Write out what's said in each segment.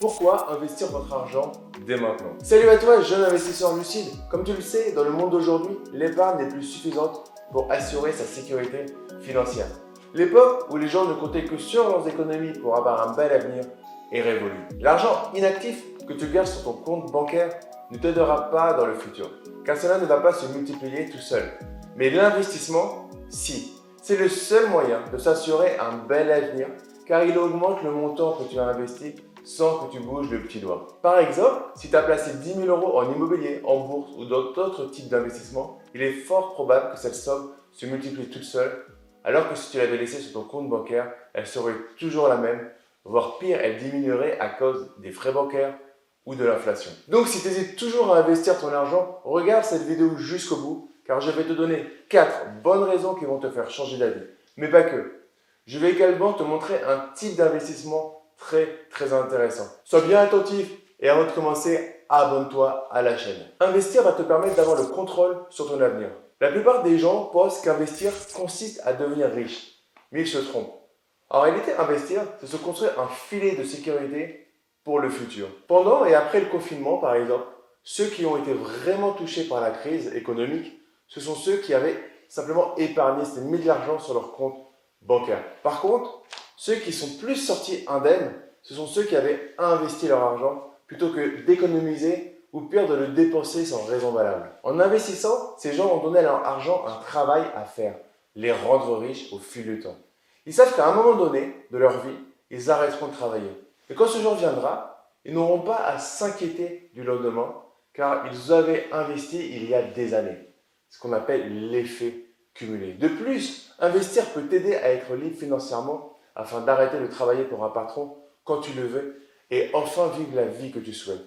Pourquoi investir votre argent dès maintenant? Salut à toi, jeune investisseur lucide. Comme tu le sais, dans le monde d'aujourd'hui, l'épargne n'est plus suffisante pour assurer sa sécurité financière. L'époque où les gens ne comptaient que sur leurs économies pour avoir un bel avenir est révolue. L'argent inactif que tu gardes sur ton compte bancaire ne t'aidera pas dans le futur, car cela ne va pas se multiplier tout seul. Mais l'investissement, si. C'est le seul moyen de s'assurer un bel avenir, car il augmente le montant que tu as investi sans que tu bouges le petit doigt. Par exemple, si tu as placé 10 000 euros en immobilier, en bourse ou dans d'autres types d'investissements, il est fort probable que cette somme se multiplie toute seule, alors que si tu l'avais laissée sur ton compte bancaire, elle serait toujours la même, voire pire, elle diminuerait à cause des frais bancaires ou de l'inflation. Donc si tu hésites toujours à investir ton argent, regarde cette vidéo jusqu'au bout, car je vais te donner 4 bonnes raisons qui vont te faire changer d'avis. Mais pas que. Je vais également te montrer un type d'investissement très très intéressant. Sois bien attentif et avant de commencer, abonne-toi à la chaîne. Investir va te permettre d'avoir le contrôle sur ton avenir. La plupart des gens pensent qu'investir consiste à devenir riche, mais ils se trompent. En réalité, investir, c'est se construire un filet de sécurité pour le futur. Pendant et après le confinement, par exemple, ceux qui ont été vraiment touchés par la crise économique, ce sont ceux qui avaient simplement épargné, c'était mis de l'argent sur leur compte bancaire. Par contre, ceux qui sont plus sortis indemnes, ce sont ceux qui avaient investi leur argent plutôt que d'économiser ou pire de le dépenser sans raison valable. En investissant, ces gens ont donné à leur argent un travail à faire, les rendre riches au fil du temps. Ils savent qu'à un moment donné de leur vie, ils arrêteront de travailler. Et quand ce jour viendra, ils n'auront pas à s'inquiéter du lendemain, car ils avaient investi il y a des années. Ce qu'on appelle l'effet cumulé. De plus, investir peut t'aider à être libre financièrement afin d'arrêter de travailler pour un patron quand tu le veux et enfin vivre la vie que tu souhaites.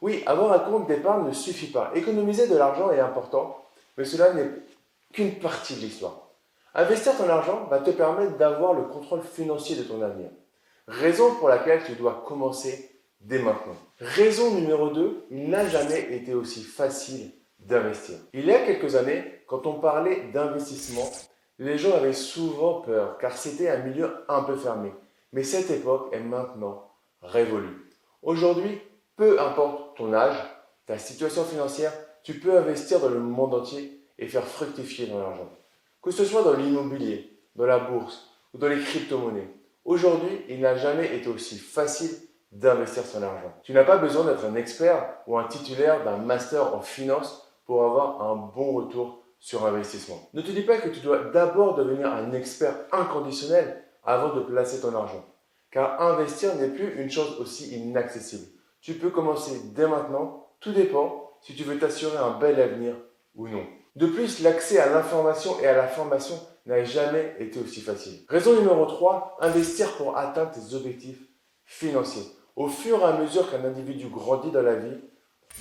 Oui, avoir un compte d'épargne ne suffit pas. Économiser de l'argent est important, mais cela n'est qu'une partie de l'histoire. Investir ton argent va te permettre d'avoir le contrôle financier de ton avenir. Raison pour laquelle tu dois commencer dès maintenant. Raison numéro 2, il n'a jamais été aussi facile d'investir. Il y a quelques années, quand on parlait d'investissement, les gens avaient souvent peur car c'était un milieu un peu fermé. Mais cette époque est maintenant révolue. Aujourd'hui, peu importe ton âge, ta situation financière, tu peux investir dans le monde entier et faire fructifier ton argent. Que ce soit dans l'immobilier, dans la bourse ou dans les crypto-monnaies. Aujourd'hui, il n'a jamais été aussi facile d'investir son argent. Tu n'as pas besoin d'être un expert ou un titulaire d'un master en finance pour avoir un bon retour sur investissement. Ne te dis pas que tu dois d'abord devenir un expert inconditionnel avant de placer ton argent. Car investir n'est plus une chose aussi inaccessible. Tu peux commencer dès maintenant, tout dépend si tu veux t'assurer un bel avenir ou non. De plus, l'accès à l'information et à la formation n'a jamais été aussi facile. Raison numéro 3, investir pour atteindre tes objectifs financiers. Au fur et à mesure qu'un individu grandit dans la vie,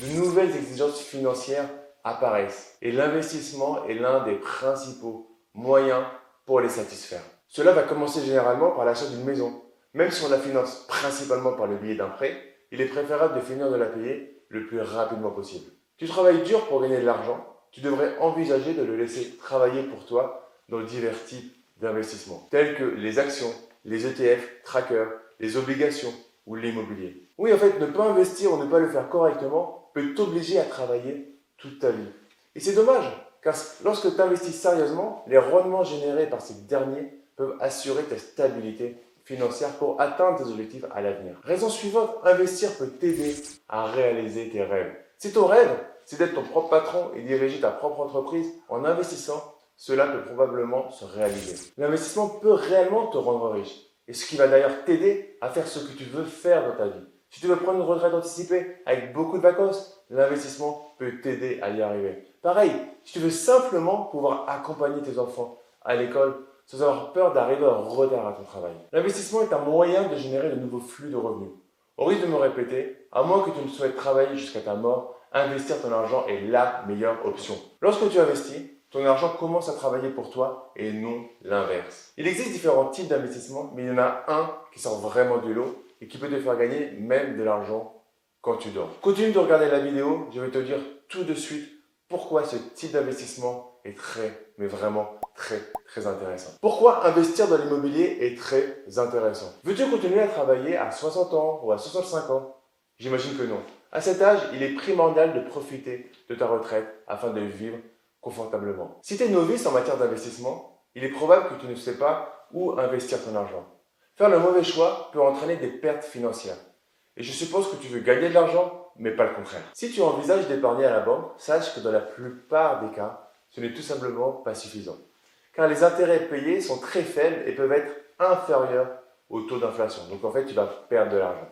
de nouvelles exigences financières apparaissent et l'investissement est l'un des principaux moyens pour les satisfaire. Cela va commencer généralement par l'achat d'une maison. Même si on la finance principalement par le biais d'un prêt, il est préférable de finir de la payer le plus rapidement possible. Tu travailles dur pour gagner de l'argent, tu devrais envisager de le laisser travailler pour toi dans divers types d'investissements, tels que les actions, les ETF, trackers, les obligations ou l'immobilier. Oui, en fait, ne pas investir ou ne pas le faire correctement peut t'obliger à travailler toute ta vie. Et c'est dommage, car lorsque tu investis sérieusement, les rendements générés par ces derniers peuvent assurer ta stabilité financière pour atteindre tes objectifs à l'avenir. Raison suivante, investir peut t'aider à réaliser tes rêves. Si ton rêve, c'est d'être ton propre patron et diriger ta propre entreprise, en investissant, cela peut probablement se réaliser. L'investissement peut réellement te rendre riche. Et ce qui va d'ailleurs t'aider à faire ce que tu veux faire dans ta vie. Si tu veux prendre une retraite anticipée avec beaucoup de vacances, l'investissement peut t'aider à y arriver. Pareil, si tu veux simplement pouvoir accompagner tes enfants à l'école sans avoir peur d'arriver en retard à ton travail. L'investissement est un moyen de générer de nouveaux flux de revenus. Au risque de me répéter, à moins que tu ne souhaites travailler jusqu'à ta mort, investir ton argent est la meilleure option. Lorsque tu investis, ton argent commence à travailler pour toi et non l'inverse. Il existe différents types d'investissements, mais il y en a un qui sort vraiment de l'eau et qui peut te faire gagner même de l'argent quand tu dors. Continue de regarder la vidéo, je vais te dire tout de suite pourquoi ce type d'investissement est très mais vraiment très très intéressant. Pourquoi investir dans l'immobilier est très intéressant? Veux-tu continuer à travailler à 60 ans ou à 65 ans? J'imagine que non. À cet âge, il est primordial de profiter de ta retraite afin de vivre confortablement. Si tu es novice en matière d'investissement, il est probable que tu ne sais pas où investir ton argent. Faire le mauvais choix peut entraîner des pertes financières. Et je suppose que tu veux gagner de l'argent, mais pas le contraire. Si tu envisages d'épargner à la banque, sache que dans la plupart des cas, ce n'est tout simplement pas suffisant. Car les intérêts payés sont très faibles et peuvent être inférieurs au taux d'inflation. Donc en fait, tu vas perdre de l'argent.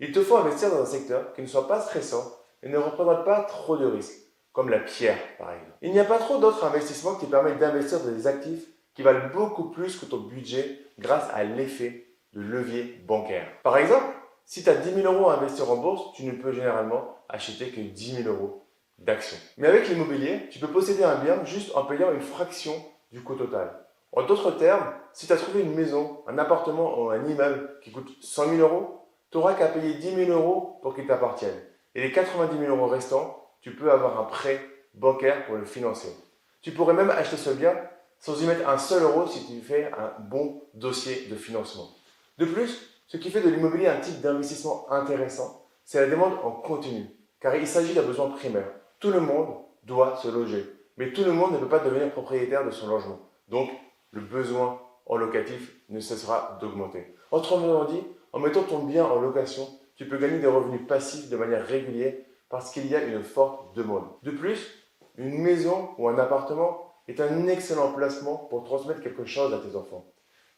Il te faut investir dans un secteur qui ne soit pas stressant et ne représente pas trop de risques, comme la pierre par exemple. Il n'y a pas trop d'autres investissements qui permettent d'investir dans des actifs qui valent beaucoup plus que ton budget grâce à l'effet de levier bancaire. Par exemple, si tu as 10 000 euros à investir en bourse, tu ne peux généralement acheter que 10 000 euros d'actions. Mais avec l'immobilier, tu peux posséder un bien juste en payant une fraction du coût total. En d'autres termes, si tu as trouvé une maison, un appartement ou un immeuble qui coûte 100 000 euros, tu n'auras qu'à payer 10 000 euros pour qu'il t'appartienne. Et les 90 000 euros restants, tu peux avoir un prêt bancaire pour le financer. Tu pourrais même acheter ce bien sans y mettre un seul euro si tu fais un bon dossier de financement. De plus, ce qui fait de l'immobilier un type d'investissement intéressant, c'est la demande en continu, car il s'agit d'un besoin primaire. Tout le monde doit se loger, mais tout le monde ne peut pas devenir propriétaire de son logement. Donc, le besoin en locatif ne cessera d'augmenter. Autrement dit, en mettant ton bien en location, tu peux gagner des revenus passifs de manière régulière parce qu'il y a une forte demande. De plus, une maison ou un appartement est un excellent placement pour transmettre quelque chose à tes enfants.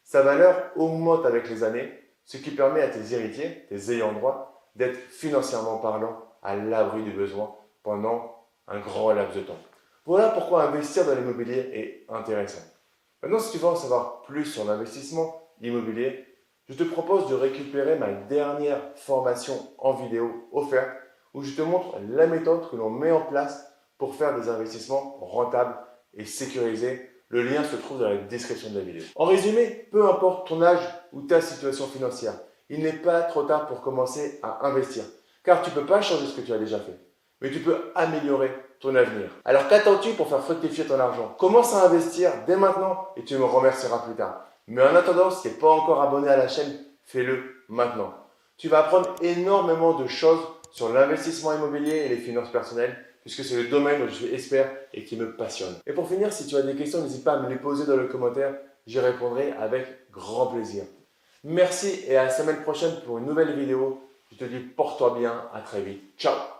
Sa valeur augmente avec les années, ce qui permet à tes héritiers, tes ayants droit, d'être financièrement parlant à l'abri du besoin pendant un grand laps de temps. Voilà pourquoi investir dans l'immobilier est intéressant. Maintenant, si tu veux en savoir plus sur l'investissement immobilier, je te propose de récupérer ma dernière formation en vidéo offerte où je te montre la méthode que l'on met en place pour faire des investissements rentables et sécurisés. Le lien se trouve dans la description de la vidéo. En résumé, peu importe ton âge ou ta situation financière, il n'est pas trop tard pour commencer à investir. Car tu ne peux pas changer ce que tu as déjà fait, mais tu peux améliorer ton avenir. Alors qu'attends-tu pour faire fructifier ton argent? Commence à investir dès maintenant et tu me remercieras plus tard. Mais en attendant, si tu n'es pas encore abonné à la chaîne, fais-le maintenant. Tu vas apprendre énormément de choses sur l'investissement immobilier et les finances personnelles, puisque c'est le domaine où je suis expert et qui me passionne. Et pour finir, si tu as des questions, n'hésite pas à me les poser dans le commentaire, j'y répondrai avec grand plaisir. Merci et à la semaine prochaine pour une nouvelle vidéo. Je te dis porte-toi bien, à très vite. Ciao